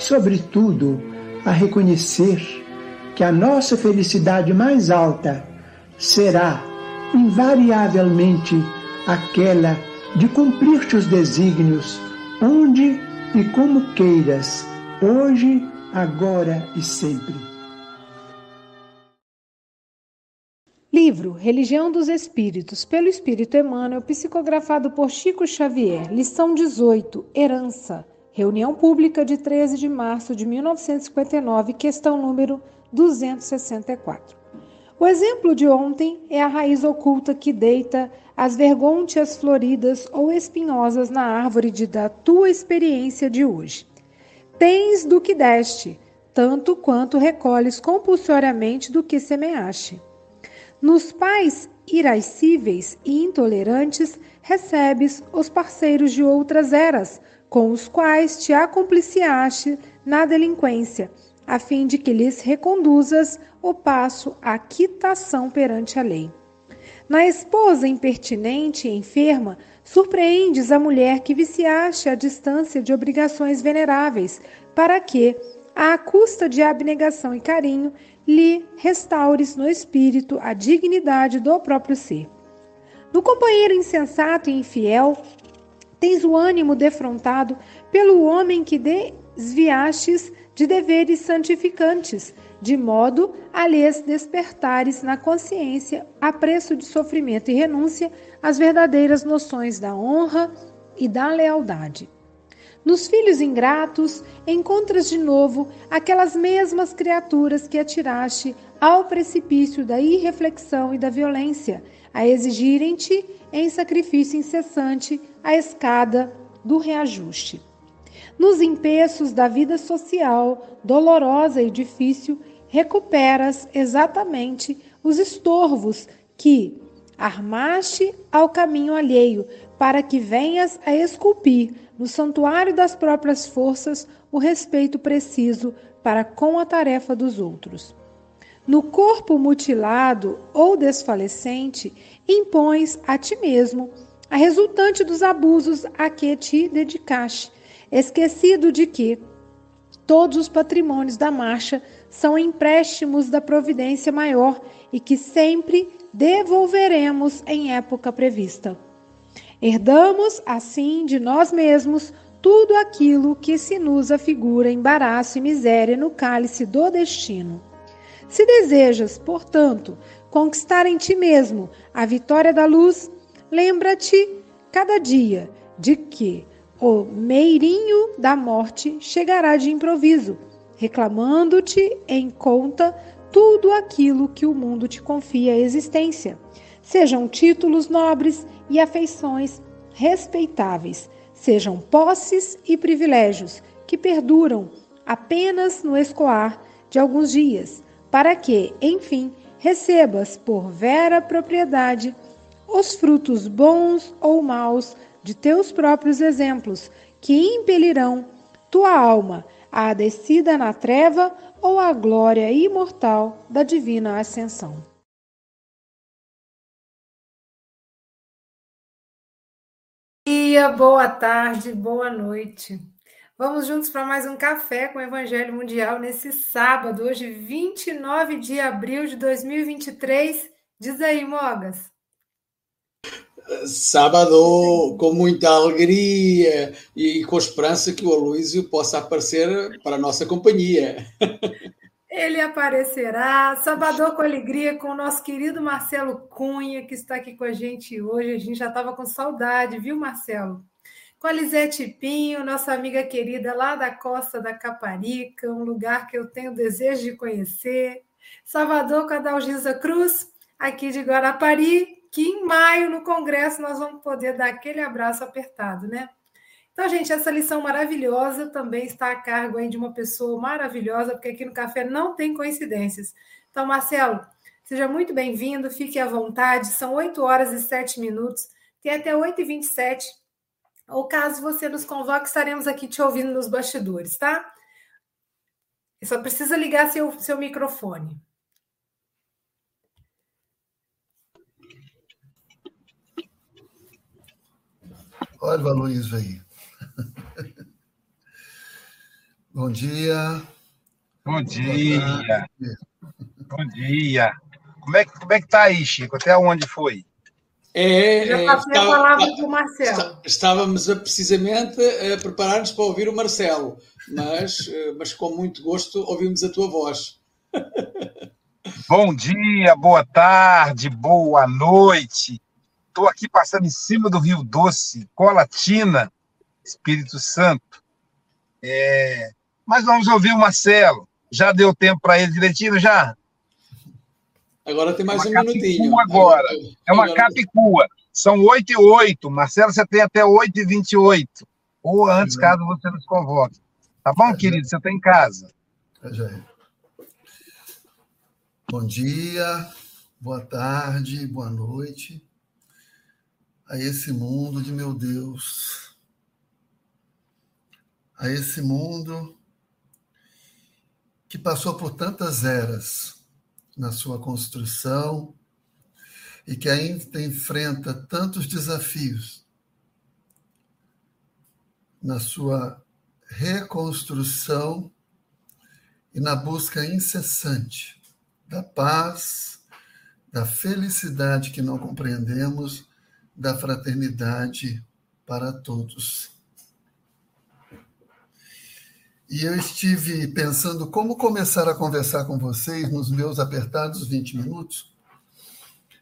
sobretudo, a reconhecer que a nossa felicidade mais alta será invariavelmente aquela de cumprir teus desígnios onde e como queiras, hoje, agora e sempre. Livro Religião dos Espíritos, pelo Espírito Emmanuel, psicografado por Chico Xavier, lição 18, Herança. Reunião pública de 13 de março de 1959, questão número 264. O exemplo de ontem é a raiz oculta que deita as vergônteas floridas ou espinhosas na árvore de da tua experiência de hoje. Tens do que deste, tanto quanto recolhes compulsoriamente do que semeaste. Nos pais irascíveis e intolerantes recebes os parceiros de outras eras, com os quais te acompliciaste na delinquência, a fim de que lhes reconduzas o passo à quitação perante a lei. Na esposa impertinente e enferma, surpreendes a mulher que viciaste à distância de obrigações veneráveis, para que, à custa de abnegação e carinho, lhe restaures no espírito a dignidade do próprio ser. No companheiro insensato e infiel, tens o ânimo defrontado pelo homem que desviastes de deveres santificantes, de modo a lhes despertares na consciência, a preço de sofrimento e renúncia, as verdadeiras noções da honra e da lealdade. Nos filhos ingratos, encontras de novo aquelas mesmas criaturas que atiraste ao precipício da irreflexão e da violência, a exigirem-te em sacrifício incessante a escada do reajuste. Nos empeços da vida social, dolorosa e difícil, recuperas exatamente os estorvos que armaste ao caminho alheio, para que venhas a esculpir no santuário das próprias forças o respeito preciso para com a tarefa dos outros. No corpo mutilado ou desfalecente, impões a ti mesmo a resultante dos abusos a que te dedicaste, esquecido de que todos os patrimônios da marcha são empréstimos da providência maior e que sempre devolveremos em época prevista. Herdamos, assim, de nós mesmos tudo aquilo que se nos afigura embaraço e miséria no cálice do destino. Se desejas, portanto, conquistar em ti mesmo a vitória da luz, lembra-te cada dia de que o meirinho da morte chegará de improviso, reclamando-te em conta tudo aquilo que o mundo te confia à existência, sejam títulos nobres e afeições respeitáveis, sejam posses e privilégios que perduram apenas no escoar de alguns dias, para que, enfim, recebas por vera propriedade os frutos bons ou maus de teus próprios exemplos, que impelirão tua alma à descida na treva ou à glória imortal da divina ascensão. Dia, boa tarde, boa noite. Vamos juntos para mais um café com o Evangelho Mundial nesse sábado, hoje 29 de abril de 2023. Diz aí, Mogas. Sábado com muita alegria e com a esperança que o Aloísio possa aparecer para a nossa companhia. Ele aparecerá, sábado com alegria, com o nosso querido Marcelo Cunha, que está aqui com a gente hoje. A gente já estava com saudade, viu, Marcelo? Com a Lisete Pinho, nossa amiga querida lá da costa da Caparica, um lugar que eu tenho desejo de conhecer. Salvador com a Dalgisa Cruz, aqui de Guarapari, que em maio, no Congresso, nós vamos poder dar aquele abraço apertado, né? Então, gente, essa lição maravilhosa também está a cargo aí de uma pessoa maravilhosa, porque aqui no café não tem coincidências. Então, Marcelo, seja muito bem-vindo, fique à vontade. São 8 horas e 7 minutos, tem até 8 e 27 Ou caso você nos convoque, estaremos aqui te ouvindo nos bastidores, tá? Só precisa ligar seu, seu microfone. Olha o Luiz aí. Bom dia. Bom dia. Bom dia. Como é, que, como é que tá aí, Chico? Até onde foi? É, Já é, passei estava, a palavra para o Marcelo. Estávamos a, precisamente a preparar-nos para ouvir o Marcelo, mas, eh, mas com muito gosto ouvimos a tua voz. Bom dia, boa tarde, boa noite. Estou aqui passando em cima do Rio Doce, Colatina, Espírito Santo. É... Mas vamos ouvir o Marcelo. Já deu tempo para ele direitinho, já? Agora tem mais é um minutinho. Agora. É uma agora... capicua. São 8 e 8. Marcelo, você tem até 8 e 28. Ou antes, uhum. caso você nos convoque. Tá bom, é, querido? Você está em casa. É, já é. Bom dia, boa tarde, boa noite a esse mundo de meu Deus a esse mundo que passou por tantas eras na sua construção e que ainda enfrenta tantos desafios na sua reconstrução e na busca incessante da paz, da felicidade que não compreendemos, da fraternidade para todos. E eu estive pensando como começar a conversar com vocês nos meus apertados 20 minutos.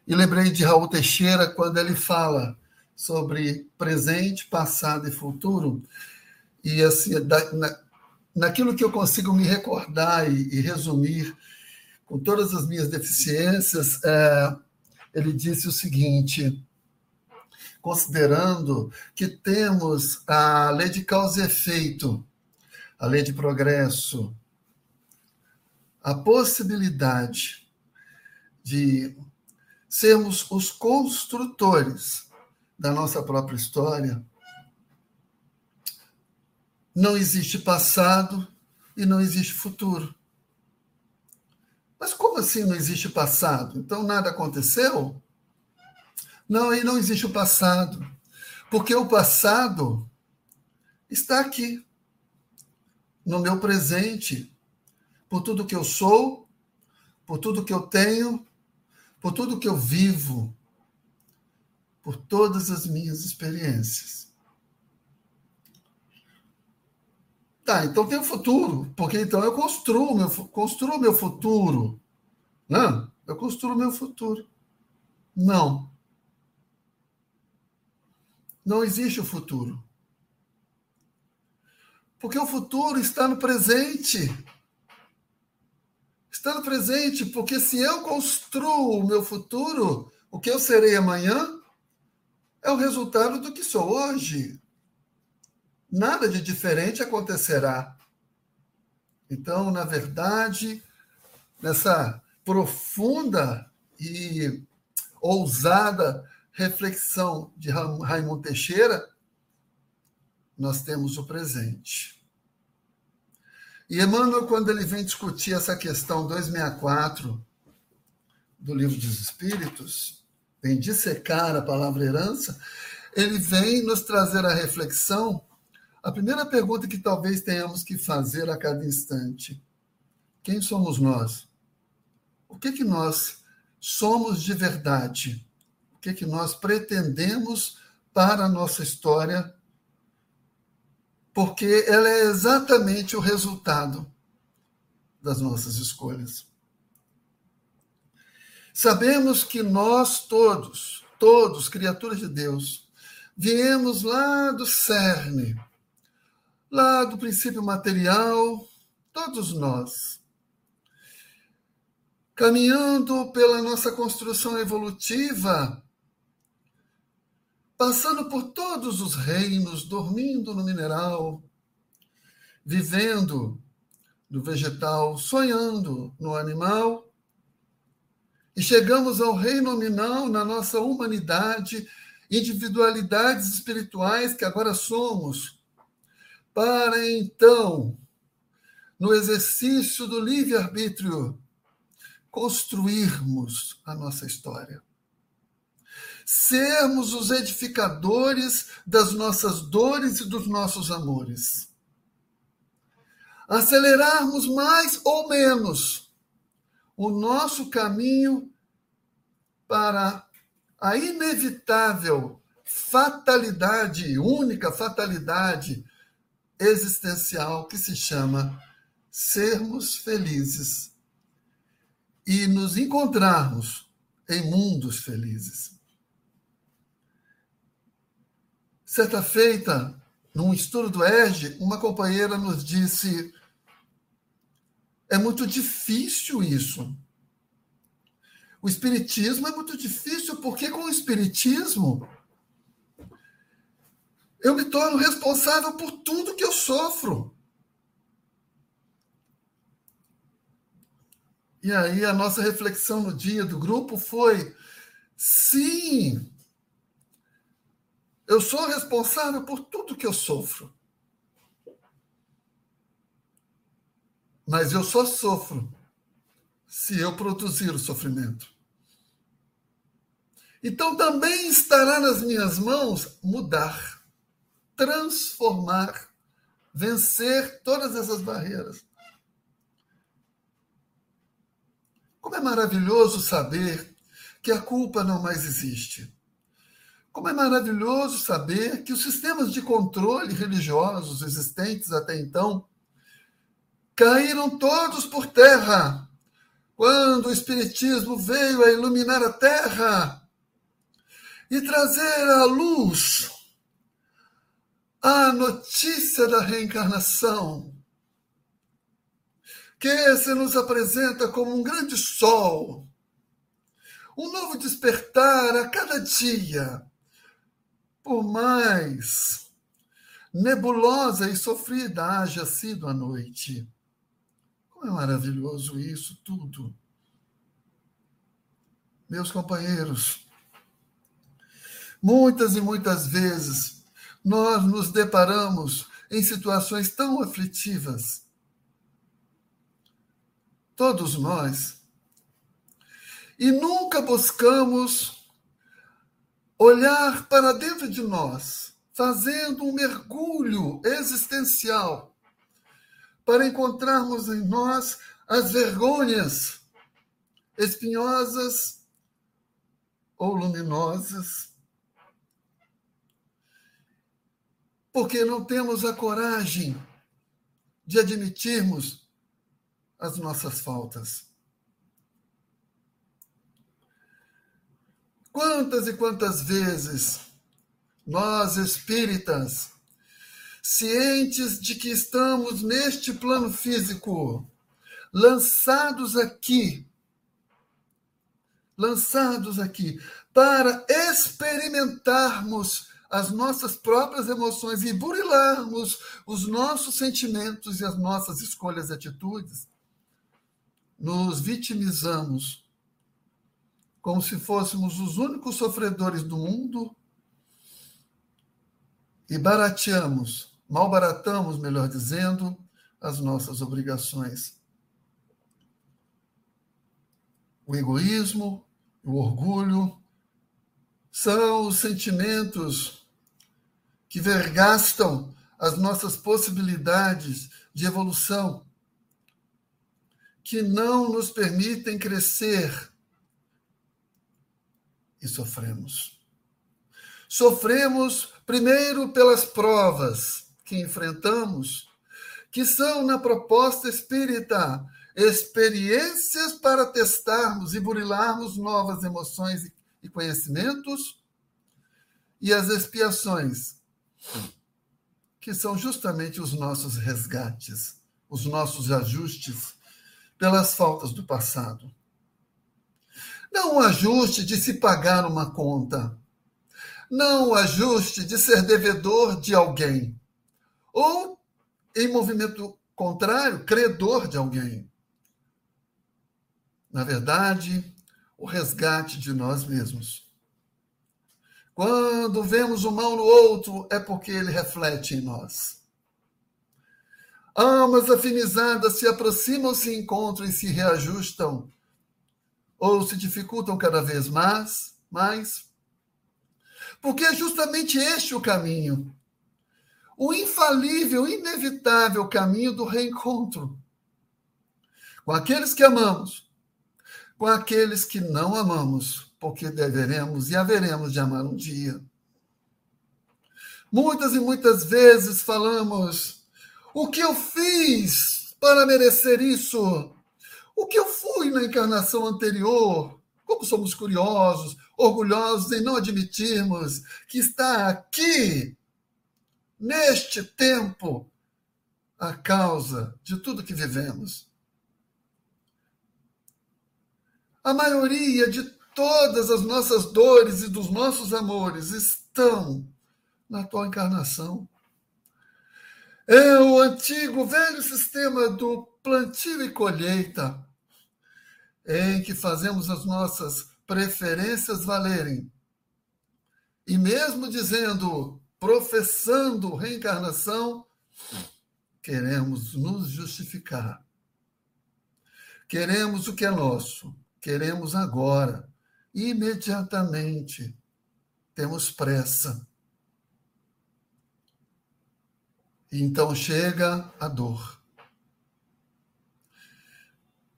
E lembrei de Raul Teixeira quando ele fala sobre presente, passado e futuro. E assim, da, na, naquilo que eu consigo me recordar e, e resumir com todas as minhas deficiências, é, ele disse o seguinte: considerando que temos a lei de causa e efeito a lei de progresso, a possibilidade de sermos os construtores da nossa própria história, não existe passado e não existe futuro. Mas como assim não existe passado? Então nada aconteceu? Não, aí não existe o passado. Porque o passado está aqui no meu presente, por tudo que eu sou, por tudo que eu tenho, por tudo que eu vivo, por todas as minhas experiências. Tá, então tem o futuro, porque então eu construo meu, construo meu futuro. Não, eu construo meu futuro. Não. Não existe o futuro. Porque o futuro está no presente. Está no presente, porque se eu construo o meu futuro, o que eu serei amanhã é o resultado do que sou hoje. Nada de diferente acontecerá. Então, na verdade, nessa profunda e ousada reflexão de Raimundo Teixeira, nós temos o presente. E Emmanuel, quando ele vem discutir essa questão 264 do Livro dos Espíritos, vem dissecar a palavra herança, ele vem nos trazer a reflexão. A primeira pergunta que talvez tenhamos que fazer a cada instante: quem somos nós? O que que nós somos de verdade? O que que nós pretendemos para a nossa história? Porque ela é exatamente o resultado das nossas escolhas. Sabemos que nós todos, todos, criaturas de Deus, viemos lá do cerne, lá do princípio material, todos nós caminhando pela nossa construção evolutiva, passando por todos os reinos, dormindo no mineral, vivendo no vegetal, sonhando no animal, e chegamos ao reino nominal na nossa humanidade, individualidades espirituais que agora somos, para então, no exercício do livre-arbítrio, construirmos a nossa história. Sermos os edificadores das nossas dores e dos nossos amores. Acelerarmos mais ou menos o nosso caminho para a inevitável fatalidade, única fatalidade existencial que se chama sermos felizes e nos encontrarmos em mundos felizes. Certa feita, num estudo do ERG, uma companheira nos disse: é muito difícil isso. O Espiritismo é muito difícil, porque com o Espiritismo eu me torno responsável por tudo que eu sofro. E aí a nossa reflexão no dia do grupo foi: sim, eu sou responsável por tudo que eu sofro. Mas eu só sofro se eu produzir o sofrimento. Então também estará nas minhas mãos mudar, transformar, vencer todas essas barreiras. Como é maravilhoso saber que a culpa não mais existe. Como é maravilhoso saber que os sistemas de controle religiosos existentes até então caíram todos por terra. Quando o Espiritismo veio a iluminar a terra e trazer à luz a notícia da reencarnação que se nos apresenta como um grande sol, um novo despertar a cada dia, por mais nebulosa e sofrida haja sido a noite. Como é maravilhoso isso tudo. Meus companheiros, muitas e muitas vezes nós nos deparamos em situações tão aflitivas todos nós, e nunca buscamos olhar para dentro de nós, fazendo um mergulho existencial, para encontrarmos em nós as vergonhas espinhosas ou luminosas. Porque não temos a coragem de admitirmos as nossas faltas. Quantas e quantas vezes nós espíritas, cientes de que estamos neste plano físico, lançados aqui, lançados aqui, para experimentarmos as nossas próprias emoções e burilarmos os nossos sentimentos e as nossas escolhas e atitudes, nos vitimizamos como se fôssemos os únicos sofredores do mundo e barateamos, malbaratamos, melhor dizendo, as nossas obrigações. O egoísmo, o orgulho são os sentimentos que vergastam as nossas possibilidades de evolução, que não nos permitem crescer e sofremos. Sofremos primeiro pelas provas que enfrentamos, que são na proposta espírita experiências para testarmos e burilarmos novas emoções e conhecimentos, e as expiações, que são justamente os nossos resgates, os nossos ajustes pelas faltas do passado. Não o ajuste de se pagar uma conta, não o ajuste de ser devedor de alguém, ou, em movimento contrário, credor de alguém. Na verdade, o resgate de nós mesmos. Quando vemos o mal no outro, é porque ele reflete em nós. Almas afinizadas se aproximam, se encontram e se reajustam, ou se dificultam cada vez mais, mais, porque é justamente este o caminho, o infalível, inevitável caminho do reencontro com aqueles que amamos, com aqueles que não amamos, porque deveremos e haveremos de amar um dia. Muitas e muitas vezes falamos: o que eu fiz para merecer isso? O que eu fui na encarnação anterior? Como somos curiosos, orgulhosos em não admitirmos que está aqui, neste tempo, a causa de tudo que vivemos. A maioria de todas as nossas dores e dos nossos amores estão na tua encarnação. É o antigo, velho sistema do plantio e colheita, em que fazemos as nossas preferências valerem. E mesmo dizendo, professando reencarnação, queremos nos justificar. Queremos o que é nosso, Queremos agora, imediatamente. Temos pressa. Então chega a dor.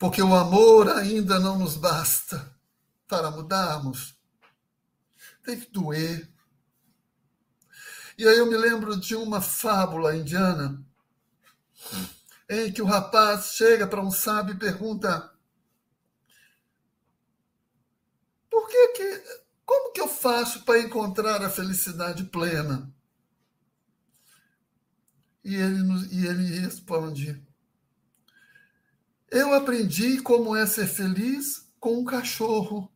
Porque o amor ainda não nos basta para mudarmos. Tem que doer. E aí eu me lembro de uma fábula indiana em que o rapaz chega para um sábio e pergunta: Por que que. Como que eu faço para encontrar a felicidade plena? E ele, e ele responde: Eu aprendi como é ser feliz com um cachorro.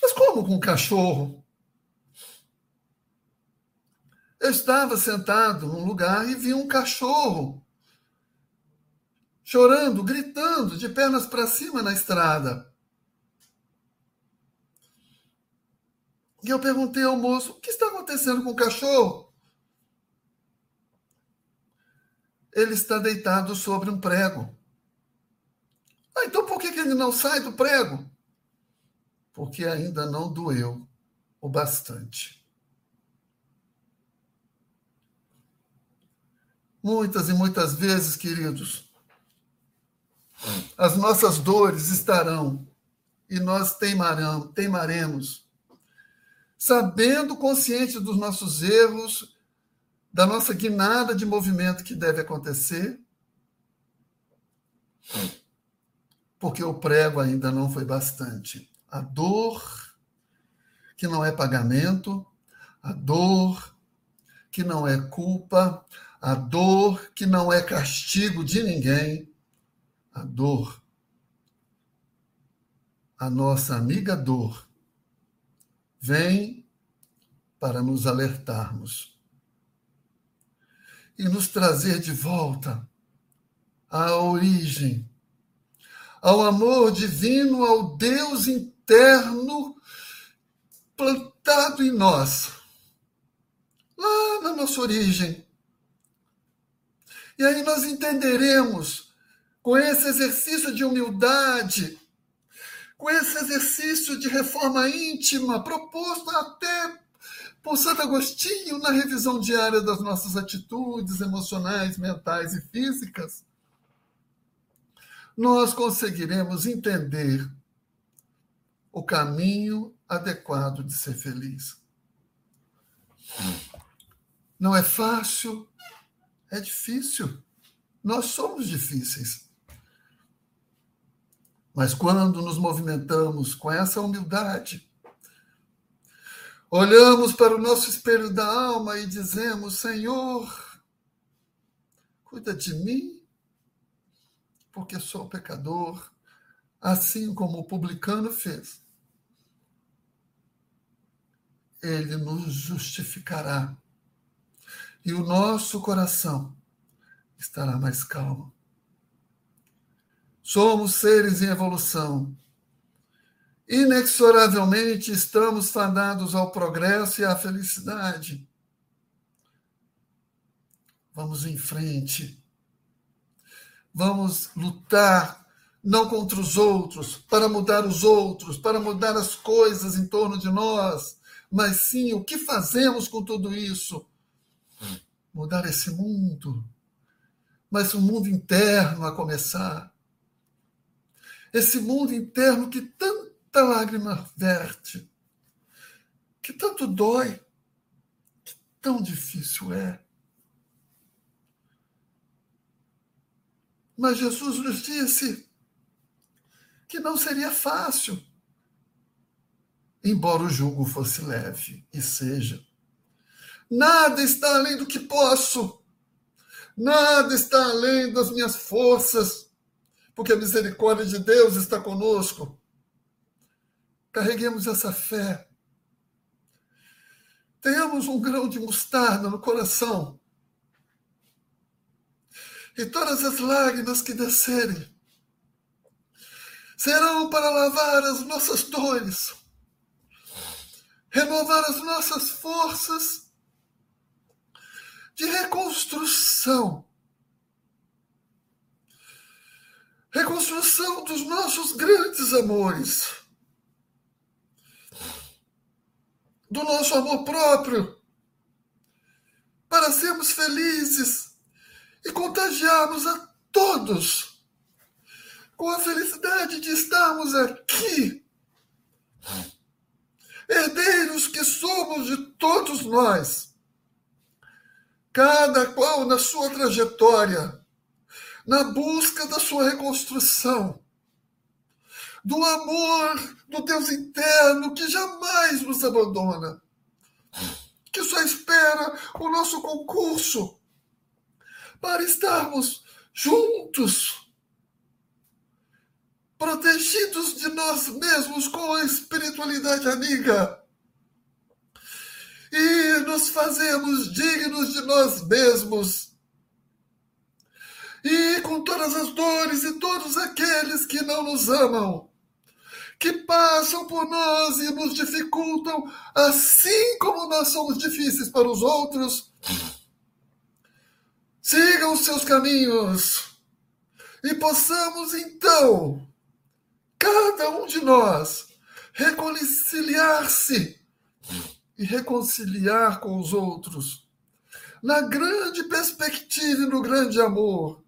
Mas como com um cachorro? Eu estava sentado num lugar e vi um cachorro chorando, gritando, de pernas para cima na estrada. E eu perguntei ao moço: o que está acontecendo com o cachorro? Ele está deitado sobre um prego. Ah, então por que, ele não sai do prego? Porque ainda não doeu o bastante. Muitas e muitas vezes, queridos, as nossas dores estarão e nós teimaremos sabendo consciente dos nossos erros, da nossa guinada de movimento que deve acontecer, porque o prego ainda não foi bastante. A dor que não é pagamento, a dor que não é culpa, a dor que não é castigo de ninguém, a dor, a nossa amiga dor, vem para nos alertarmos e nos trazer de volta à origem, ao amor divino, ao Deus interno plantado em nós, lá na nossa origem. E aí nós entenderemos, com esse exercício de humildade, com esse exercício de reforma íntima, proposto até por Santo Agostinho na revisão diária das nossas atitudes emocionais, mentais e físicas, nós conseguiremos entender o caminho adequado de ser feliz. Não é fácil, é difícil. Nós somos difíceis. Mas quando nos movimentamos com essa humildade, olhamos para o nosso espelho da alma e dizemos: Senhor, cuida de mim, porque sou pecador, assim como o publicano fez. Ele nos justificará e o nosso coração estará mais calmo. Somos seres em evolução. Inexoravelmente estamos fadados ao progresso e à felicidade. Vamos em frente. Vamos lutar não contra os outros, para mudar os outros, para mudar as coisas em torno de nós, mas sim o que fazemos com tudo isso. Mudar esse mundo, mas o mundo interno a começar esse mundo interno que tanta lágrima verte, que tanto dói, que tão difícil é. Mas Jesus nos disse que não seria fácil, embora o jugo fosse leve e seja. Nada está além do que posso, nada está além das minhas forças porque a misericórdia de Deus está conosco. Carreguemos essa fé. Tenhamos um grão de mostarda no coração. E todas as lágrimas que descerem serão para lavar as nossas dores, renovar as nossas forças de reconstrução reconstrução dos nossos grandes amores, do nosso amor próprio, para sermos felizes e contagiarmos a todos com a felicidade de estarmos aqui, herdeiros que somos de todos nós, cada qual na sua trajetória na busca da sua reconstrução, do amor do Deus interno que jamais nos abandona, que só espera o nosso concurso para estarmos juntos, protegidos de nós mesmos com a espiritualidade amiga. E nos fazemos dignos de nós mesmos e com todas as dores e todos aqueles que não nos amam, que passam por nós e nos dificultam, assim como nós somos difíceis para os outros. Sigam os seus caminhos e possamos então, cada um de nós, reconciliar-se e reconciliar com os outros, na grande perspectiva e no grande amor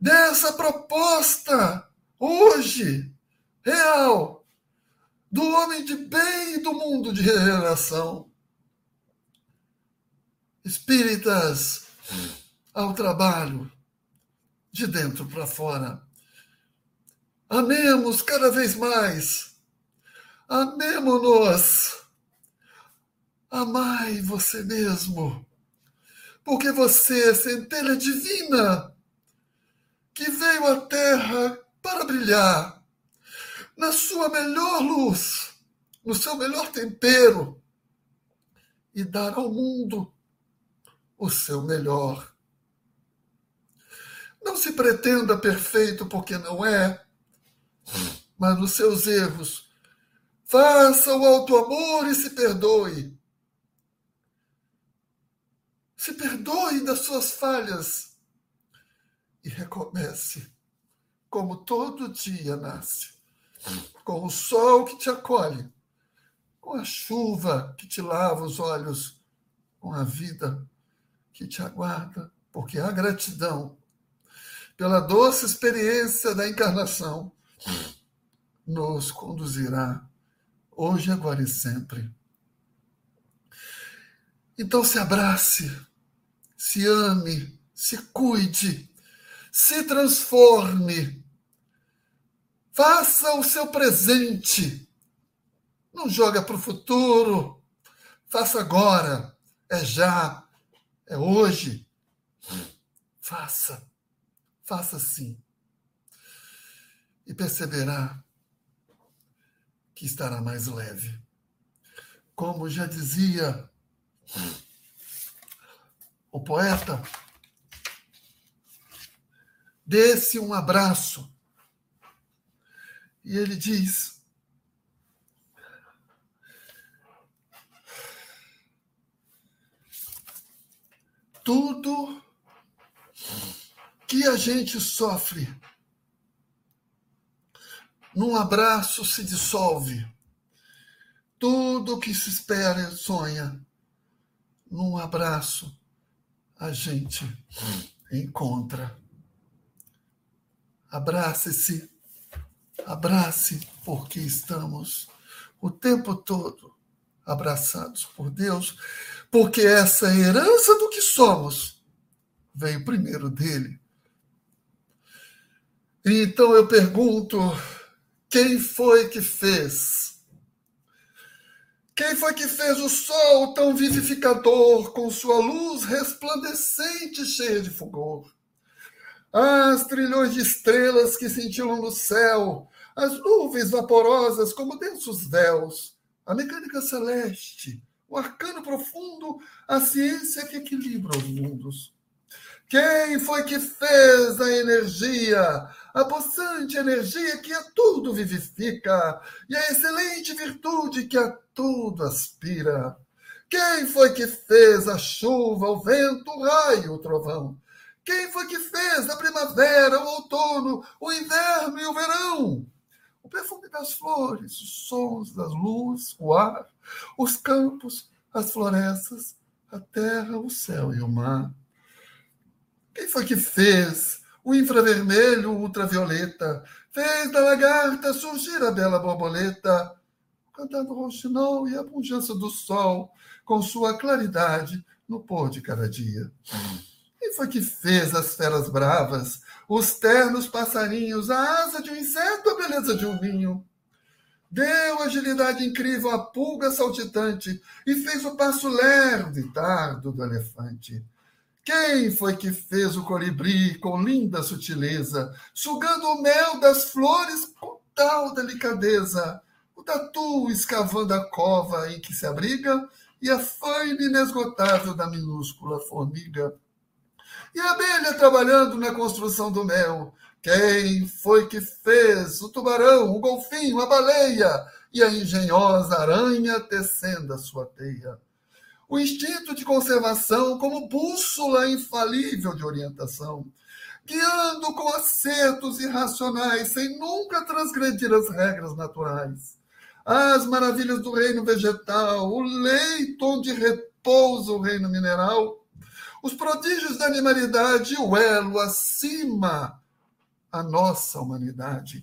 dessa proposta hoje real do homem de bem e do mundo de regeneração. Espíritas ao trabalho, de dentro para fora. Amemos cada vez mais. Amemo-nos. Amai você mesmo, porque você é centelha divina que veio à Terra para brilhar na sua melhor luz, no seu melhor tempero, e dar ao mundo o seu melhor. Não se pretenda perfeito porque não é, mas nos seus erros, faça o alto amor e se perdoe. Se perdoe das suas falhas e recomece, como todo dia nasce, com o sol que te acolhe, com a chuva que te lava os olhos, com a vida que te aguarda, porque a gratidão pela doce experiência da encarnação nos conduzirá hoje, agora e sempre. Então se abrace, se ame, se cuide, se transforme. Faça o seu presente. Não joga para o futuro. Faça agora. É já. É hoje. Faça. Faça sim. E perceberá que estará mais leve. Como já dizia o poeta, desse um abraço. E ele diz: tudo que a gente sofre num abraço se dissolve. Tudo que se espera e sonha, num abraço a gente encontra. Abrace-se, abrace, porque estamos o tempo todo abraçados por Deus, porque essa herança do que somos veio primeiro dele. Então eu pergunto: quem foi que fez? Quem foi que fez o sol tão vivificador, com sua luz resplandecente cheia de fulgor? As trilhões de estrelas que cintilam no céu, as nuvens vaporosas como densos véus, a mecânica celeste, o arcano profundo, a ciência que equilibra os mundos. Quem foi que fez a energia, a possante energia que a tudo vivifica, e a excelente virtude que a tudo aspira? Quem foi que fez a chuva, o vento, o raio, o trovão? Quem foi que fez a primavera, o outono, o inverno e o verão? O perfume das flores, os sons das luzes, o ar, os campos, as florestas, a terra, o céu e o mar. Quem foi que fez o infravermelho, o ultravioleta? Fez da lagarta surgir a bela borboleta, cantando rouxinol e a pujança do sol, com sua claridade no pôr de cada dia. Quem foi que fez as feras bravas, os ternos passarinhos, a asa de um inseto, a beleza de um vinho? Deu agilidade incrível à pulga saltitante e fez o passo lerdo e tardo do elefante. Quem foi que fez o colibri com linda sutileza, sugando o mel das flores com tal delicadeza? O tatu escavando a cova em que se abriga e a faina inesgotável da minúscula formiga. E a abelha trabalhando na construção do mel. Quem foi que fez o tubarão, o golfinho, a baleia e a engenhosa aranha tecendo a sua teia? O instinto de conservação como bússola infalível de orientação, guiando com acertos irracionais, sem nunca transgredir as regras naturais. As maravilhas do reino vegetal, o leito onde repousa o reino mineral, os prodígios da animalidade, o elo acima a nossa humanidade.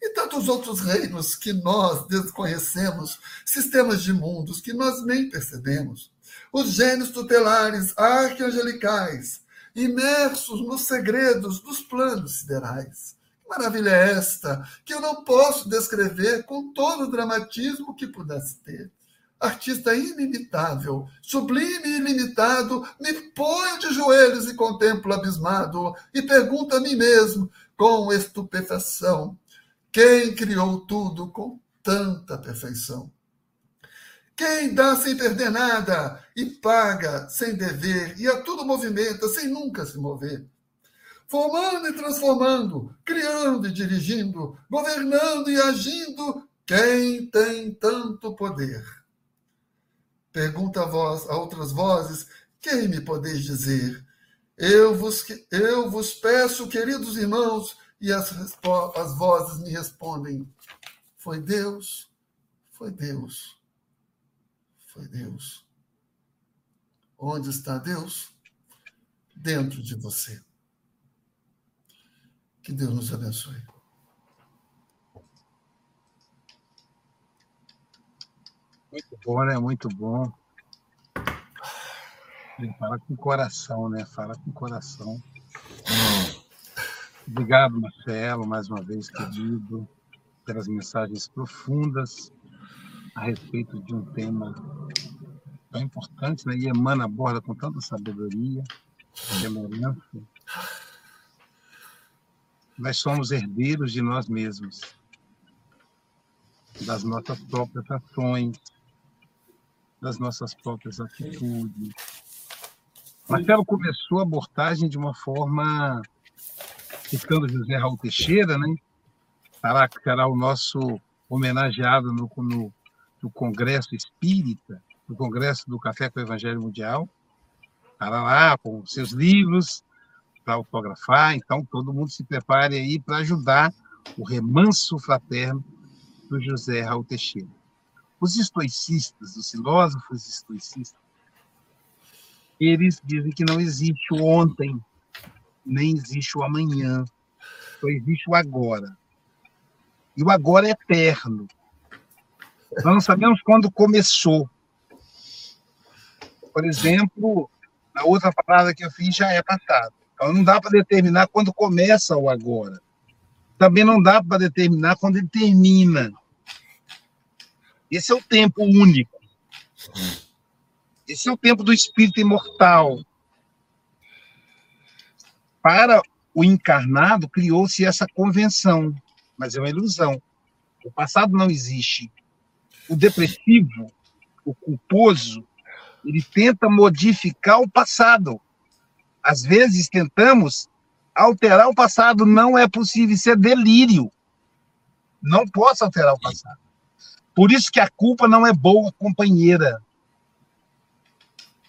E tantos outros reinos que nós desconhecemos, sistemas de mundos que nós nem percebemos. Os gênios tutelares arcangelicais, imersos nos segredos dos planos siderais. Que maravilha é esta que eu não posso descrever com todo o dramatismo que pudesse ter artista inimitável, sublime e ilimitado, me ponho de joelhos e contemplo abismado, e pergunto a mim mesmo, com estupefação, quem criou tudo com tanta perfeição? Quem dá sem perder nada e paga sem dever, e a tudo movimenta sem nunca se mover. Formando e transformando, criando e dirigindo, governando e agindo, quem tem tanto poder? Pergunta a, vós, a outras vozes, quem me podeis dizer? Eu vos, eu vos peço, queridos irmãos, e as, as vozes me respondem: Foi Deus, foi Deus, foi Deus. Onde está Deus? Dentro de você. Que Deus nos abençoe. Muito bom, né? Muito bom. Fala com coração, né? Fala com coração. Obrigado, Marcelo, mais uma vez, querido, pelas mensagens profundas a respeito de um tema tão importante, né? E Emmanuel aborda com tanta sabedoria, semelhança. Nós somos herdeiros de nós mesmos, das nossas próprias ações, das nossas próprias atitudes. Marcelo começou a abordagem de uma forma, citando José Raul Teixeira, né? Será, será o nosso homenageado no, no, no Congresso Espírita, no Congresso do Café com o Evangelho Mundial. Estará lá com seus livros para autografar, então todo mundo se prepare aí para ajudar o remanso fraterno do José Raul Teixeira. Os estoicistas, os filósofos estoicistas, eles dizem que não existe o ontem, nem existe o amanhã, só existe o agora. E o agora é eterno. Nós não sabemos quando começou. Por exemplo, na outra parada que eu fiz já é passado. Então não dá para determinar quando começa o agora. Também não dá para determinar quando ele termina. Esse é o tempo único. Esse é o tempo do espírito imortal. Para o encarnado, criou-se essa convenção, mas é uma ilusão. O passado não existe. O depressivo, o culposo, ele tenta modificar o passado. Às vezes tentamos alterar o passado, não é possível, isso é delírio. Não posso alterar o passado. Por isso que a culpa não é boa companheira.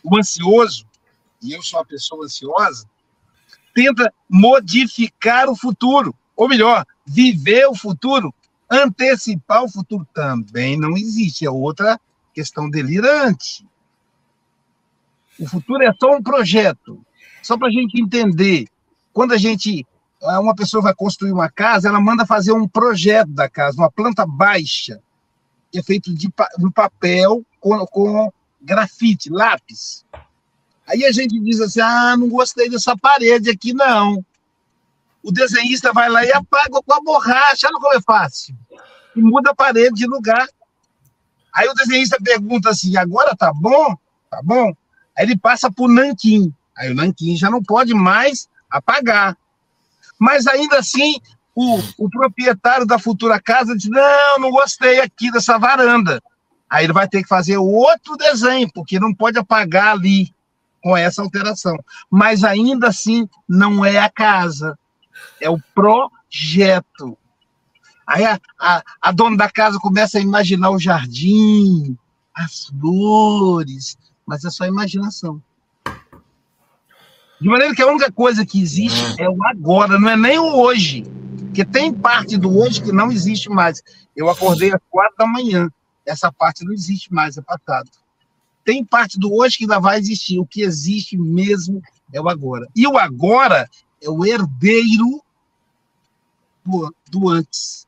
O ansioso, e eu sou uma pessoa ansiosa, tenta modificar o futuro, ou melhor, viver o futuro, antecipar o futuro também não existe, é outra questão delirante. O futuro é só um projeto, só para a gente entender. Quando a gente, uma pessoa vai construir uma casa, ela manda fazer um projeto da casa, uma planta baixa, é feito de, no papel com, com grafite, lápis. Aí a gente diz assim: ah, não gostei dessa parede aqui, não. O desenhista vai lá e apaga com a borracha, olha como é fácil. E muda a parede de lugar. Aí o desenhista pergunta assim: agora tá bom? Tá bom? Aí ele passa o nanquim. Aí o nanquim já não pode mais apagar. Mas ainda assim, o, o proprietário da futura casa diz: Não, não gostei aqui dessa varanda. Aí ele vai ter que fazer outro desenho, porque não pode apagar ali com essa alteração. Mas ainda assim, não é a casa, é o projeto. Aí a, a, a dona da casa começa a imaginar o jardim, as flores, mas é só imaginação. De maneira que a única coisa que existe é o agora, não é nem o hoje. Porque tem parte do hoje que não existe mais. Eu acordei às quatro da manhã. Essa parte não existe mais, é passado. Tem parte do hoje que ainda vai existir. O que existe mesmo é o agora. E o agora é o herdeiro do, do antes,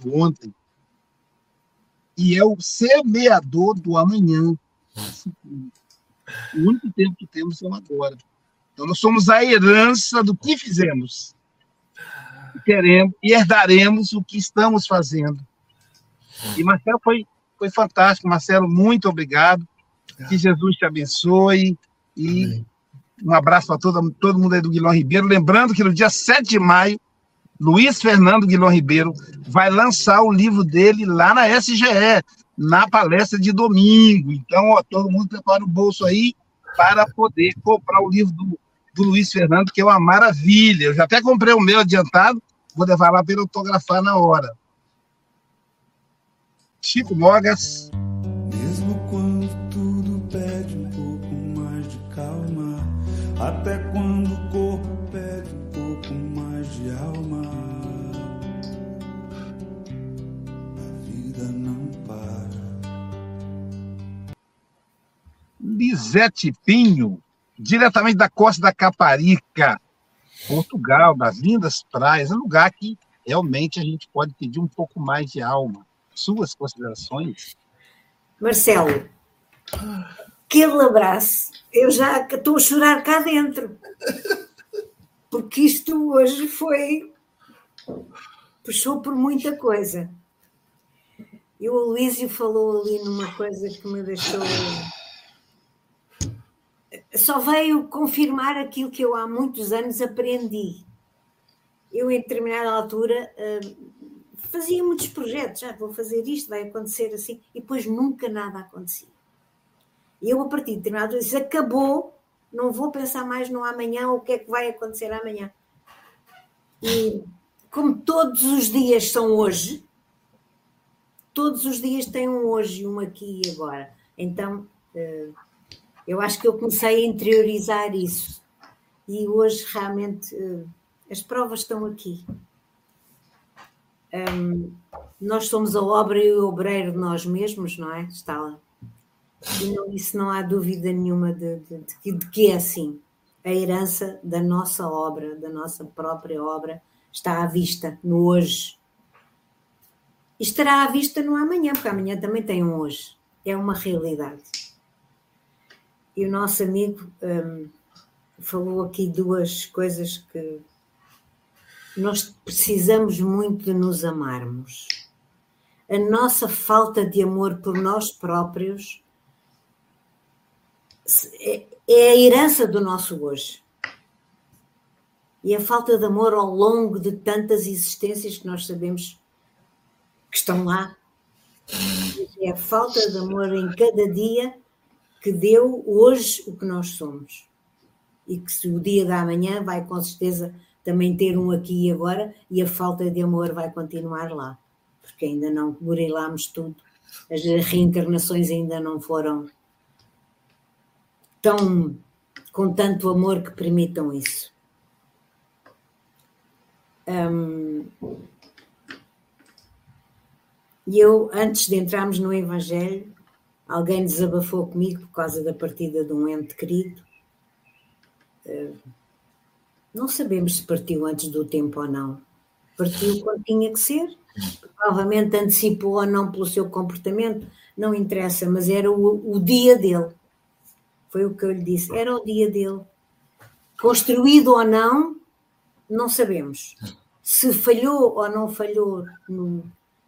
do ontem. E é o semeador do amanhã. O único tempo que temos é o agora. Então, nós somos a herança do que fizemos queremos e herdaremos o que estamos fazendo. E Marcelo foi, foi fantástico. Marcelo, muito obrigado. Que Jesus te abençoe. E Amém. um abraço para todo, todo mundo aí do Guilherme Ribeiro. Lembrando que no dia 7 de maio, Luiz Fernando Guilherme Ribeiro vai lançar o livro dele lá na SGE. na palestra de domingo. Então, ó, todo mundo prepara o bolso aí para poder comprar o livro do, do Luiz Fernando, que é uma maravilha. Eu já até comprei o meu adiantado, vou levar lá para autografar na hora. Chico Mogas. Mesmo quando tudo pede um pouco mais de calma, até quando o corpo pede um pouco mais de alma, a vida não para. Lisete Pinho, diretamente da costa da Caparica, Portugal, das lindas praias, é um lugar que realmente a gente pode pedir um pouco mais de alma suas considerações? Marcelo, aquele abraço, eu já estou a chorar cá dentro. Porque isto hoje foi. puxou por muita coisa. E o Aloísio falou ali numa coisa que me deixou. Só veio confirmar aquilo que eu há muitos anos aprendi. Eu, em determinada altura, fazia muitos projetos, já ah, vou fazer isto, vai acontecer assim, e depois nunca nada acontecia. E eu, a partir de determinado disse, acabou, não vou pensar mais no amanhã, o que é que vai acontecer amanhã. E como todos os dias são hoje, todos os dias têm um hoje, um aqui e agora. Então, eh, eu acho que eu comecei a interiorizar isso. E hoje, realmente, eh, as provas estão aqui. Um, nós somos a obra e o obreiro de nós mesmos, não é? Está lá. E não, isso não há dúvida nenhuma de, de, de, de, que é assim. A herança da nossa obra, da nossa própria obra, está à vista no hoje. E estará à vista no amanhã, porque amanhã também tem um hoje. É uma realidade. E o nosso amigo um, falou aqui duas coisas que nós precisamos muito de nos amarmos. A nossa falta de amor por nós próprios é, é a herança do nosso hoje. E a falta de amor ao longo de tantas existências que nós sabemos que estão lá. É a falta de amor em cada dia que deu hoje o que nós somos. E que se o dia da manhã vai com certeza também ter um aqui e agora e a falta de amor vai continuar lá, porque ainda não burilámos tudo, as reencarnações ainda não foram tão com tanto amor que permitam isso. e eu, antes de entrarmos no Evangelho, alguém desabafou comigo por causa da partida de um ente querido. Uh, não sabemos se partiu antes do tempo ou não. Partiu quando tinha que ser. Provavelmente antecipou ou não pelo seu comportamento. Não interessa, mas era o, o dia dele. Foi o que eu lhe disse. Era o dia dele. Construído ou não, não sabemos. Se falhou ou não falhou no,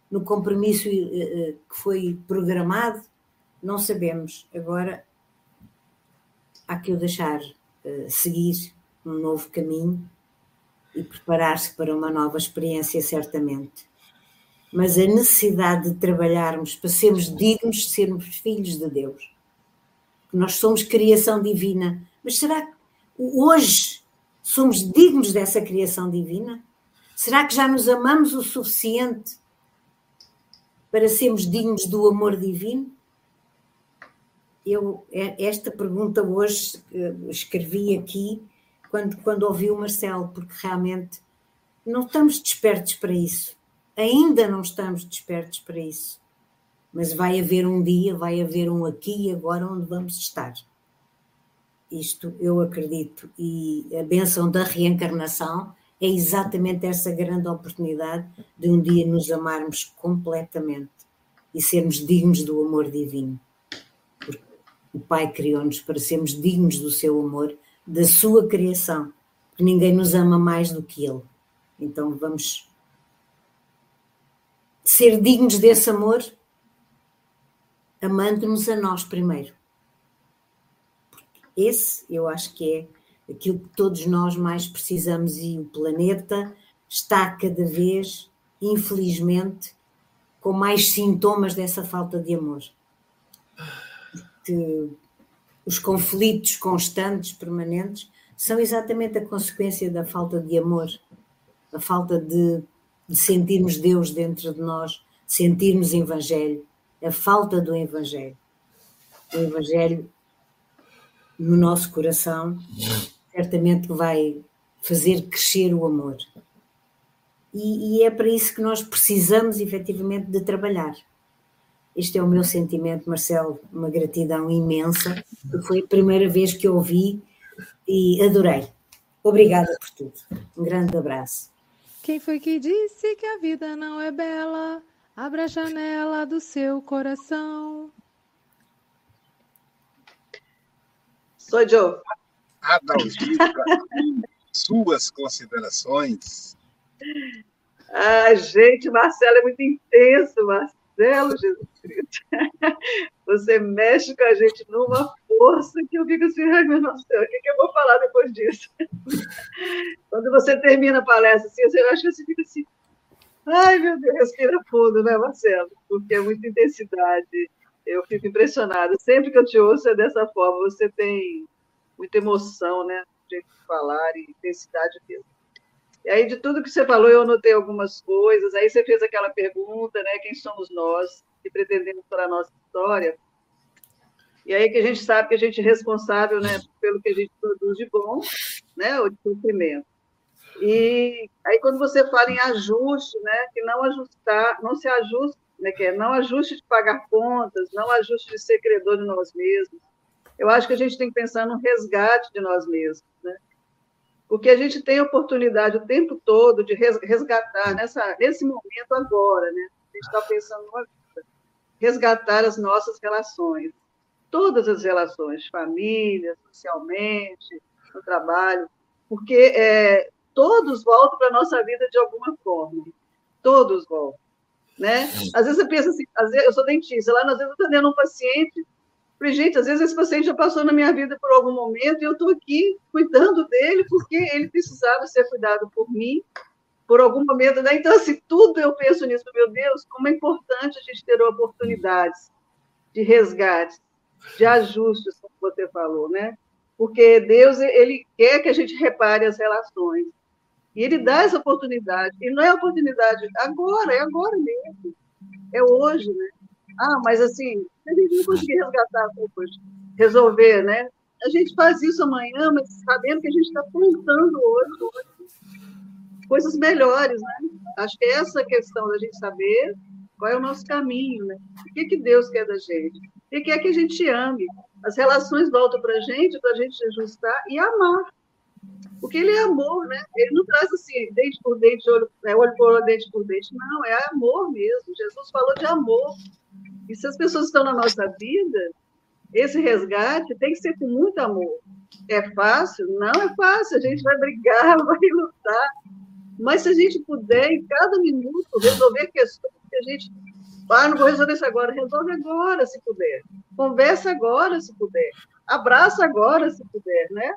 no compromisso uh, que foi programado, não sabemos. Agora, há que o deixar uh, seguir um novo caminho e preparar-se para uma nova experiência, certamente. Mas a necessidade de trabalharmos para sermos dignos de sermos filhos de Deus. Nós somos criação divina. Mas será que hoje somos dignos dessa criação divina? Será que já nos amamos o suficiente para sermos dignos do amor divino? Eu, é, esta pergunta hoje eh, escrevi aqui quando, quando ouvi o Marcelo, porque realmente não estamos despertos para isso. Ainda não estamos despertos para isso. Mas vai haver um dia, vai haver um aqui e agora onde vamos estar. Isto eu acredito. E a benção da reencarnação é exatamente essa grande oportunidade de um dia nos amarmos completamente e sermos dignos do amor divino. Porque o Pai criou-nos para sermos dignos do seu amor da sua criação, que ninguém nos ama mais do que Ele. Então vamos ser dignos desse amor, amando-nos a nós primeiro. Esse eu acho que é aquilo que todos nós mais precisamos e o planeta está cada vez, infelizmente, com mais sintomas dessa falta de amor. Que os conflitos constantes, permanentes, são exatamente a consequência da falta de amor, a falta de, de sentirmos Deus dentro de nós, sentirmos Evangelho, a falta do Evangelho. O Evangelho no nosso coração certamente vai fazer crescer o amor. E, e, é para isso que nós precisamos efetivamente de trabalhar. Este é o meu sentimento, Marcelo, uma gratidão imensa. Foi a primeira vez que ouvi e adorei. Obrigada por tudo. Um grande abraço. Quem foi que disse que a vida não é bela? Abra a janela do seu coração. Sou Joe. Adalgisa, suas considerações. Ai, gente, Marcelo é muito intenso, Marcelo Jesus Cristo. Você mexe com a gente numa força que eu fico assim, ai meu Deus o que, eu vou falar depois disso? Quando você termina a palestra, assim, você acha que você fica assim, ai meu Deus, respira fundo, né, Marcelo? Porque é muita intensidade. Eu fico impressionada. Sempre que eu te ouço é dessa forma. Você tem muita emoção, né? De falar e intensidade mesmo. E aí, de tudo que você falou, eu anotei algumas coisas. Aí você fez aquela pergunta, né? Quem somos nós que pretendemos para a nossa história? E aí que a gente sabe que a gente é responsável né, pelo que a gente produz de bom, né, ou de sofrimento. E aí quando você fala em ajuste, né, que não ajustar, não se ajuste, né, que é não ajuste de pagar contas, não ajuste de ser credor de nós mesmos. Eu acho que a gente tem que pensar no resgate de nós mesmos, né? Porque a gente tem a oportunidade o tempo todo de resgatar nessa, nesse momento agora, né? A gente está pensando numa vida, resgatar as nossas relações todas as relações, família, socialmente, no trabalho, porque é, todos voltam para a nossa vida de alguma forma. Todos voltam. Né? Às vezes você pensa assim, às vezes, eu sou dentista, lá às vezes eu estou atendendo um paciente, falei, gente, às vezes esse paciente já passou na minha vida por algum momento e eu estou aqui cuidando dele porque ele precisava ser cuidado por mim por algum momento. Né? Então, assim, tudo eu penso nisso, meu Deus, como é importante a gente ter oportunidades de resgate, de ajustes, como você falou, né? Porque Deus ele quer que a gente repare as relações. E ele dá essa oportunidade. E não é oportunidade agora, é agora mesmo. É hoje, né? Ah, mas assim, a gente não conseguir resgatar depois, resolver, né? A gente faz isso amanhã, mas sabendo que a gente está plantando hoje, hoje coisas melhores, né? Acho que é essa questão da gente saber qual é o nosso caminho, né? O que, que Deus quer da gente? e quer que a gente ame. As relações voltam para a gente, para a gente ajustar e amar. Porque ele é amor, né? Ele não traz assim, dente por dente, olho, é, olho por olho, dente por dente. Não, é amor mesmo. Jesus falou de amor. E se as pessoas estão na nossa vida, esse resgate tem que ser com muito amor. É fácil? Não é fácil. A gente vai brigar, vai lutar. Mas se a gente puder, em cada minuto, resolver questões que a gente ah, não vou resolver isso agora. Resolve agora, se puder. Conversa agora, se puder. Abraça agora, se puder, né?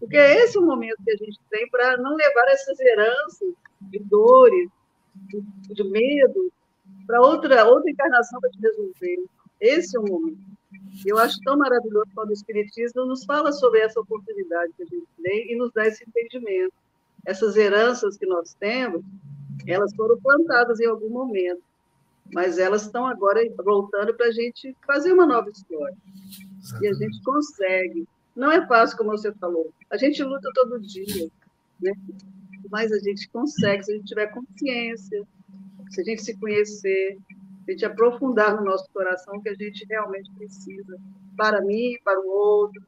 Porque é esse o momento que a gente tem para não levar essas heranças de dores, de, de medo, para outra, outra encarnação para te resolver. Esse é o momento. Eu acho tão maravilhoso quando o Espiritismo nos fala sobre essa oportunidade que a gente tem e nos dá esse entendimento. Essas heranças que nós temos, elas foram plantadas em algum momento mas elas estão agora voltando para a gente fazer uma nova história. E a gente consegue. Não é fácil, como você falou. A gente luta todo dia, né? mas a gente consegue se a gente tiver consciência, se a gente se conhecer, se a gente aprofundar no nosso coração o que a gente realmente precisa, para mim, para o outro.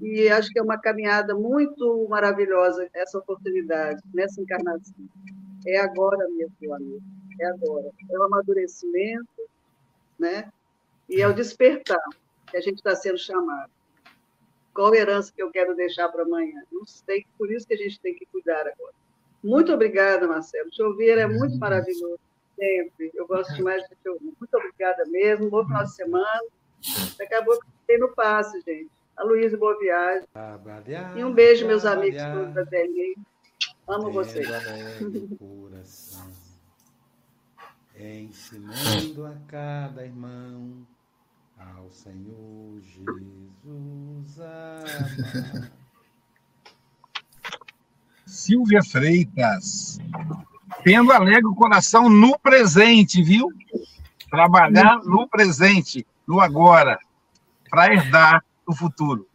E acho que é uma caminhada muito maravilhosa essa oportunidade, nessa encarnação. É agora mesmo, meu amigo é agora. É o amadurecimento, né? E é o despertar que a gente está sendo chamado. Qual herança que eu quero deixar para amanhã? Não sei, por isso que a gente tem que cuidar agora. Muito obrigada, Marcelo. Te ouvir é muito maravilhoso, sempre. Eu gosto demais de te ouvir. Muito obrigada mesmo. Bom final de semana. Daqui a pouco tem no passe, gente. A Luísa, boa viagem. E um beijo, meus amigos da. Amo vocês. ensinando a cada irmão ao Senhor Jesus amar. Silvia Freitas. Tendo alegre o coração no presente, viu? Trabalhar no presente, no agora, para herdar o futuro.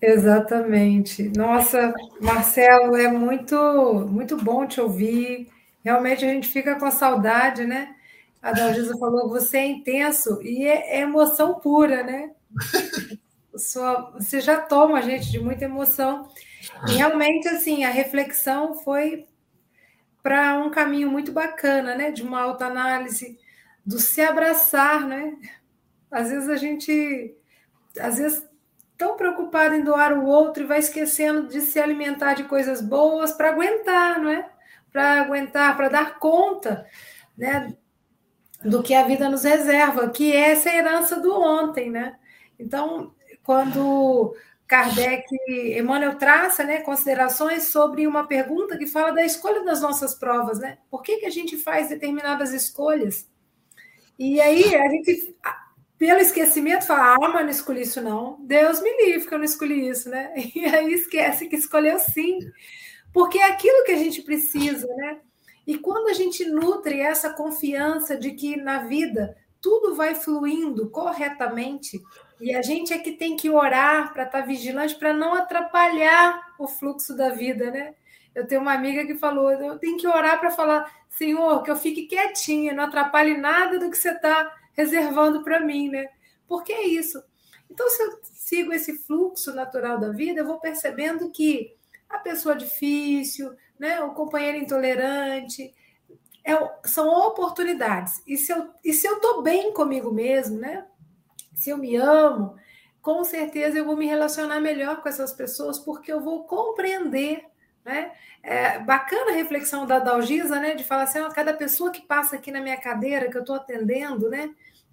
Exatamente. Nossa, Marcelo, é muito, muito bom te ouvir. Realmente a gente fica com saudade, né? A Dalgisa falou, você é intenso e é, é emoção pura, né? Sua, você já toma a gente de muita emoção. E realmente, assim, a reflexão foi para um caminho muito bacana, né? De uma autoanálise, do se abraçar, né? Às vezes a gente, às vezes, tão preocupado em doar o outro e vai esquecendo de se alimentar de coisas boas para aguentar, não é? Para aguentar, para dar conta, né? Do que a vida nos reserva, que é essa herança do ontem, né? Então, quando Kardec, Emmanuel traça né, considerações sobre uma pergunta que fala da escolha das nossas provas, né? Por que, que a gente faz determinadas escolhas? E aí a gente, pelo esquecimento, fala, ah, mas não escolhi isso não. Deus me livre que eu não escolhi isso, né? E aí esquece que escolheu sim. Porque é aquilo que a gente precisa, né? E quando a gente nutre essa confiança de que na vida tudo vai fluindo corretamente, e a gente é que tem que orar para estar tá vigilante para não atrapalhar o fluxo da vida, né? Eu tenho uma amiga que falou: eu tenho que orar para falar, Senhor, que eu fique quietinha, não atrapalhe nada do que você está reservando para mim, né? Porque é isso. Então, se eu sigo esse fluxo natural da vida, eu vou percebendo que a pessoa difícil, né, o companheiro intolerante, é, são oportunidades. E se eu estou bem comigo mesmo, né? se eu me amo, com certeza eu vou me relacionar melhor com essas pessoas, porque eu vou compreender. Né? É bacana a reflexão da Dalgisa, né? De falar assim, ó, cada pessoa que passa aqui na minha cadeira, que eu estou atendendo, né?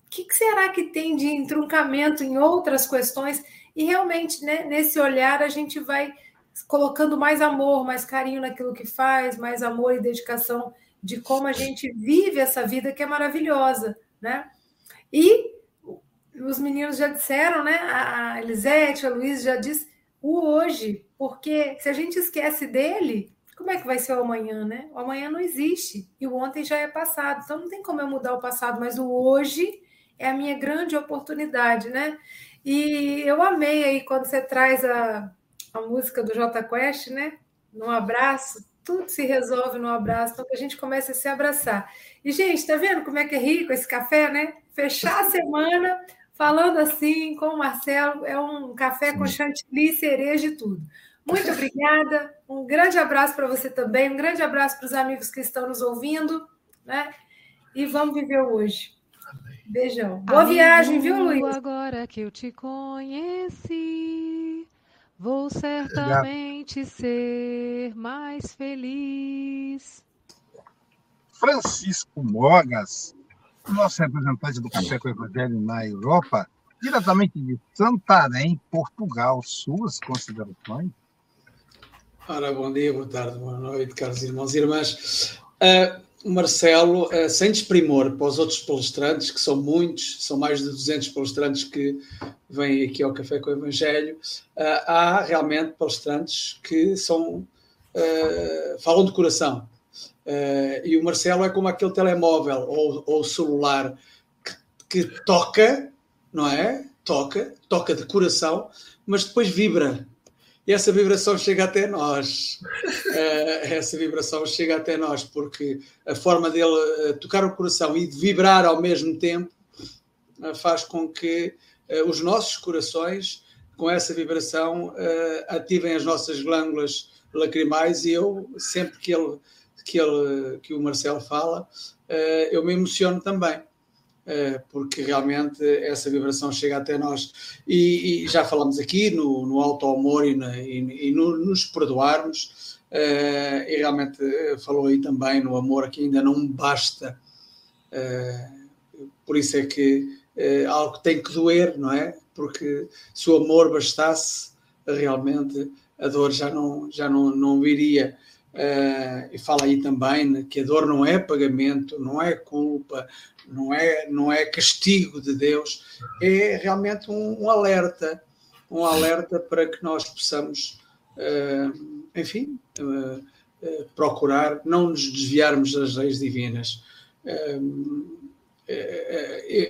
O que, que, será que tem de entroncamento em outras questões? E realmente, né, nesse olhar, a gente vai colocando mais amor, mais carinho naquilo que faz, mais amor e dedicação de como a gente vive essa vida que é maravilhosa, né? E os meninos já disseram, né? A Elisete, a Luiz já disse o hoje, porque se a gente esquece dele, como é que vai ser o amanhã, né? O amanhã não existe e o ontem já é passado, então não tem como eu mudar o passado, mas o hoje é a minha grande oportunidade, né? E eu amei aí quando você traz a, a música do J Quest, né? No abraço, tudo se resolve no abraço, então que a gente comece a se abraçar. E, gente, tá vendo como é que é rico esse café, né? Fechar a semana falando assim com o Marcelo, é um café com chantilly, cereja e tudo. Muito obrigada, um grande abraço para você também, um grande abraço para os amigos que estão nos ouvindo, né? E vamos viver hoje. Beijão. Boa Amigo, viagem, viu, Luiz? Agora que eu te conheci, vou certamente Obrigado. ser mais feliz. Francisco Mogas nosso representante do Café com o Evangelho na Europa, diretamente de Santarém, Portugal. Suas considerações? Ora, bom dia, boa tarde, boa noite, caros irmãos e irmãs. Uh, Marcelo, uh, sem desprimor para os outros palestrantes, que são muitos, são mais de 200 palestrantes que vêm aqui ao Café com o Evangelho, uh, há realmente palestrantes que são, falam de coração e o Marcelo é como aquele telemóvel ou, ou celular que, que, toca, não é? Toca, toca de coração, mas depois vibra. E essa vibração chega até nós. Uh, essa vibração chega até nós, porque a forma dele uh, tocar o coração e de vibrar ao mesmo tempo faz com que os nossos corações, com essa vibração, ativem as nossas glândulas lacrimais. E eu, sempre que ele que, ele, que o Marcelo fala, eh, eu me emociono também, eh, porque realmente essa vibração chega até nós. E, e já falamos aqui no, no auto-amor e, e, e no, nos perdoarmos, eh, e realmente falou aí também no amor que ainda não basta. por isso é que algo tem que doer, não é? Porque se o amor bastasse, realmente a dor já não, já não, não viria. Uh, e fala aí também que a dor não é pagamento, não é culpa, não é, não é castigo de Deus, é realmente um, um alerta, um alerta para que nós possamos, uh, enfim, uh, procurar não nos desviarmos das leis divinas.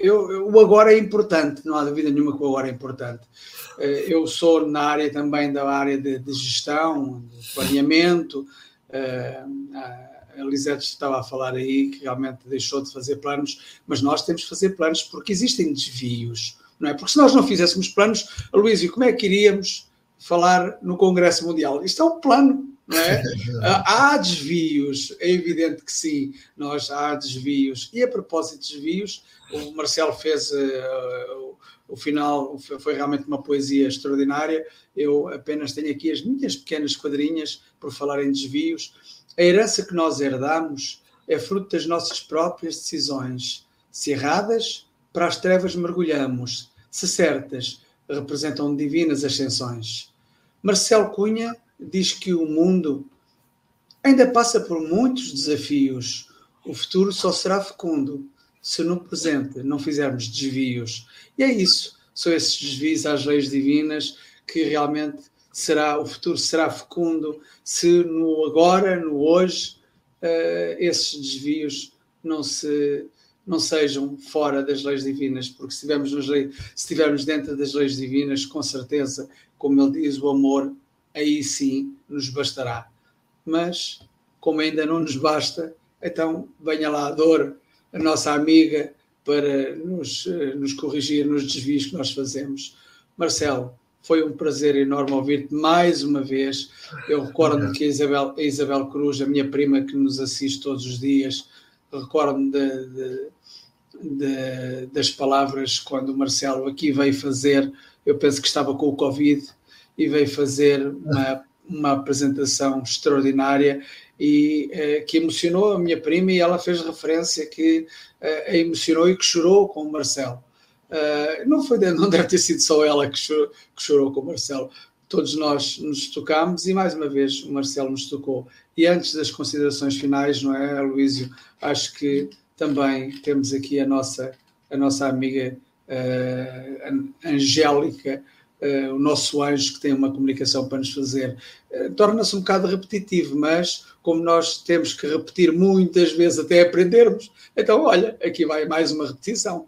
Eu, o agora é importante, não há dúvida nenhuma que o agora é importante. Eu sou na área também da área de, de gestão, de planeamento, a Lisete estava a falar aí que realmente deixou de fazer planos, mas nós temos que fazer planos porque existem desvios, não é? Porque se nós não fizéssemos planos, Luísio, como é que iríamos falar no Congresso Mundial? Isto é um plano, é? há desvios, é evidente que sim, nós há desvios. E a propósito de desvios, o Marcelo fez uh, o final, foi realmente uma poesia extraordinária. Eu apenas tenho aqui as minhas pequenas quadrinhas por falar em desvios. A herança que nós herdamos é fruto das nossas próprias decisões. Se erradas, para as trevas mergulhamos. Se certas, representam divinas ascensões. Marcelo Cunha diz que o mundo ainda passa por muitos desafios. O futuro só será fecundo se no presente não fizermos desvios. E é isso, são esses desvios às leis divinas que realmente será o futuro será fecundo se no agora, no hoje, uh, esses desvios não se não sejam fora das leis divinas, porque se estivermos, se estivermos dentro das leis divinas, com certeza, como ele diz, o amor, aí sim nos bastará. Mas, como ainda não nos basta, então venha lá a dor, a nossa amiga para nos, eh, nos corrigir nos desvios que nós fazemos. Marcelo, foi um prazer enorme ouvir-te mais uma vez. Eu recordo que a Isabel, a Isabel Cruz, a minha prima que nos assiste todos os dias, recordo-me de, de, de, das palavras quando o Marcelo aqui veio fazer, eu penso que estava com o Covid, e veio fazer uma, uma apresentação extraordinária e eh, que emocionou a minha prima e ela fez referência que eh, a emocionou e que chorou com o Marcelo. Uh, não foi não deve ter sido só ela que chorou, que chorou com o Marcelo. Todos nós nos tocámos e mais uma vez o Marcelo nos tocou. E antes das considerações finais, não é, Luísio? Acho que também temos aqui a nossa a nossa amiga uh, Angélica uh, o nosso anjo que tem uma comunicação para nos fazer. Uh, Torna-se um bocado repetitivo, mas como nós temos que repetir muitas vezes até aprendermos, então olha, aqui vai mais uma repetição.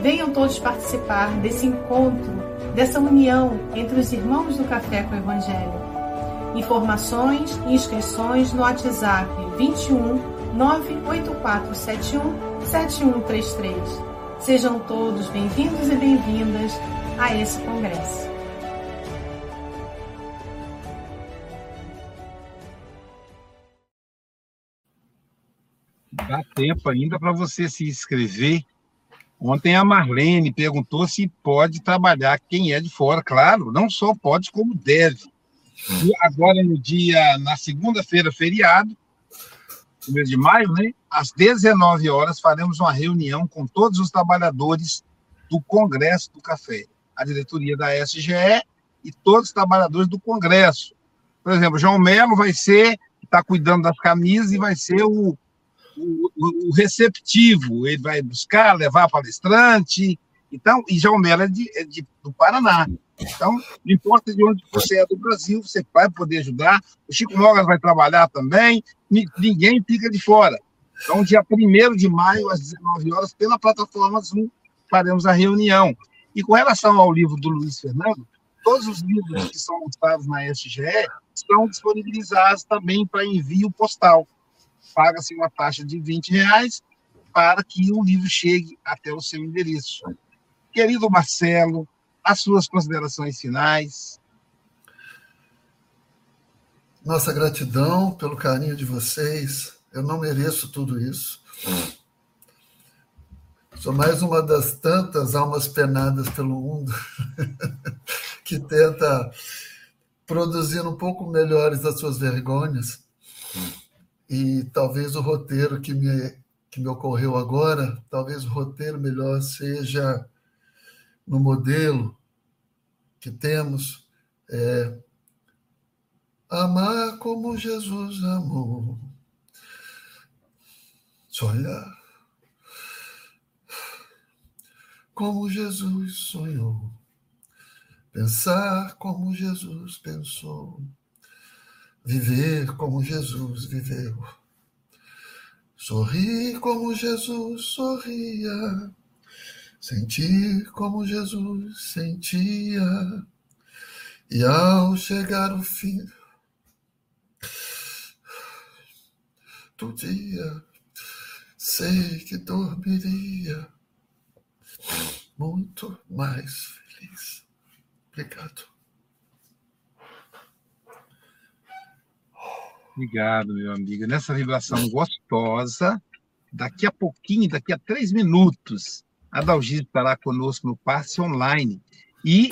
Venham todos participar desse encontro dessa união entre os irmãos do Café com o Evangelho. Informações e inscrições no WhatsApp 21 98471 7133. Sejam todos bem-vindos e bem-vindas a esse congresso. Dá tempo ainda para você se inscrever Ontem a Marlene perguntou se pode trabalhar quem é de fora. Claro, não só pode, como deve. E agora, no dia, na segunda-feira, feriado, mês de maio, né? Às 19 horas, faremos uma reunião com todos os trabalhadores do Congresso do Café, a diretoria da SGE e todos os trabalhadores do Congresso. Por exemplo, João Melo vai ser, está cuidando das camisas e vai ser o o, receptivo, ele vai buscar, levar palestrante. Então, e João Melo é, de, é de, do Paraná. Então, não importa de onde você é do Brasil, você vai poder ajudar. O Chico Mogas vai trabalhar também, ninguém fica de fora. Então, dia 1 de maio, às 19 horas, pela plataforma Zoom, faremos a reunião. E com relação ao livro do Luiz Fernando, todos os livros que são lançados na SGE estão disponibilizados também para envio postal paga-se uma taxa de 20 reais para que o livro chegue até o seu endereço. Querido Marcelo, as suas considerações finais. nossa gratidão pelo carinho de vocês. Eu não mereço tudo isso. Sou mais uma das tantas almas penadas pelo mundo que tenta produzir um pouco melhores as suas vergonhas. E talvez o roteiro que me, que me ocorreu agora, talvez o roteiro melhor seja no modelo que temos, é, amar como Jesus amou, sonhar como Jesus sonhou, pensar como Jesus pensou, viver como Jesus viveu, sorrir como Jesus sorria, sentir como Jesus sentia, e ao chegar o fim do dia, sei que dormiria muito mais feliz. Obrigado. Obrigado, meu amigo. Nessa vibração gostosa, daqui a pouquinho, daqui a três minutos, a Dalgisa estará conosco no passe online. E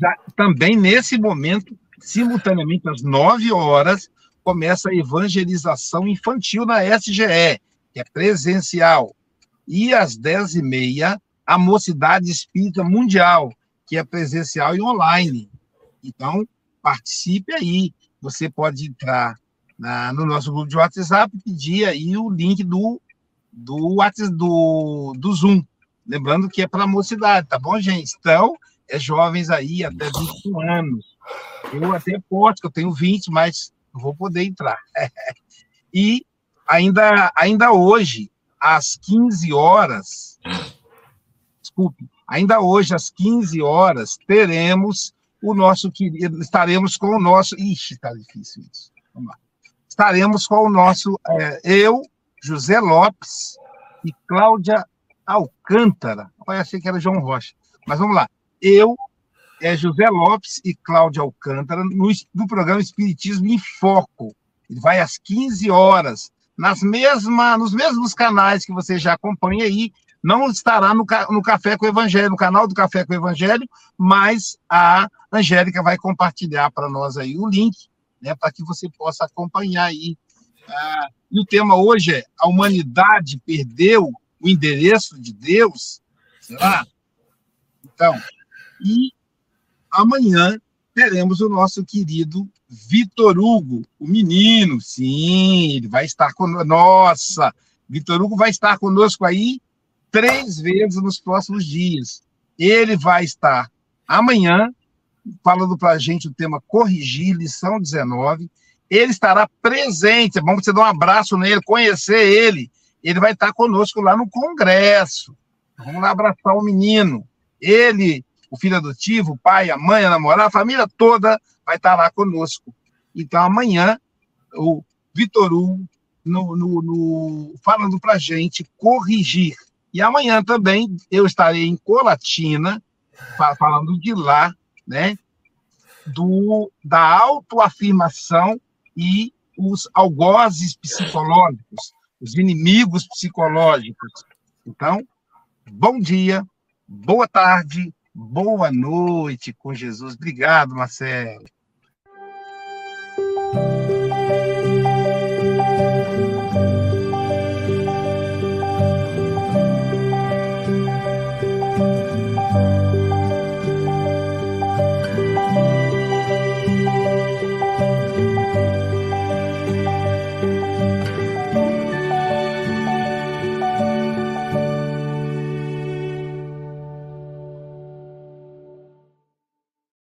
já, também nesse momento, simultaneamente às nove horas, começa a evangelização infantil na SGE, que é presencial. E às dez e meia, a Mocidade Espírita Mundial, que é presencial e online. Então, participe aí. Você pode entrar na, no nosso grupo de WhatsApp pedir aí o link do, do, WhatsApp, do, do Zoom. Lembrando que é para a mocidade, tá bom, gente? Então, é jovens aí até 21 anos. Eu até posso, que eu tenho 20, mas não vou poder entrar. e ainda, ainda hoje, às 15 horas, desculpe, ainda hoje, às 15 horas, teremos o nosso querido, estaremos com o nosso. Ixi, está difícil isso. Vamos lá. Estaremos com o nosso, é, eu, José Lopes e Cláudia Alcântara. Eu achei que era João Rocha. Mas vamos lá. Eu, é José Lopes e Cláudia Alcântara, no, no programa Espiritismo em Foco. Ele vai às 15 horas, nas mesma, nos mesmos canais que você já acompanha aí, não estará no, no Café com o Evangelho, no canal do Café com o Evangelho, mas a Angélica vai compartilhar para nós aí o link, né, para que você possa acompanhar aí. Ah, e o tema hoje é: a humanidade perdeu o endereço de Deus? Será? Então, e amanhã teremos o nosso querido Vitor Hugo, o menino, sim, ele vai estar conosco. Nossa, Vitor Hugo vai estar conosco aí três vezes nos próximos dias. Ele vai estar amanhã, falando para a gente o tema Corrigir, lição 19. Ele estará presente, vamos você dar um abraço nele, conhecer ele. Ele vai estar conosco lá no Congresso. Vamos lá abraçar o menino. Ele, o filho adotivo, o pai, a mãe, a namorada, a família toda vai estar lá conosco. Então, amanhã, o Vitor Hugo, no, no, no, falando para a gente corrigir e amanhã também eu estarei em Colatina, falando de lá, né? Do, da autoafirmação e os algozes psicológicos, os inimigos psicológicos. Então, bom dia, boa tarde, boa noite com Jesus. Obrigado, Marcelo.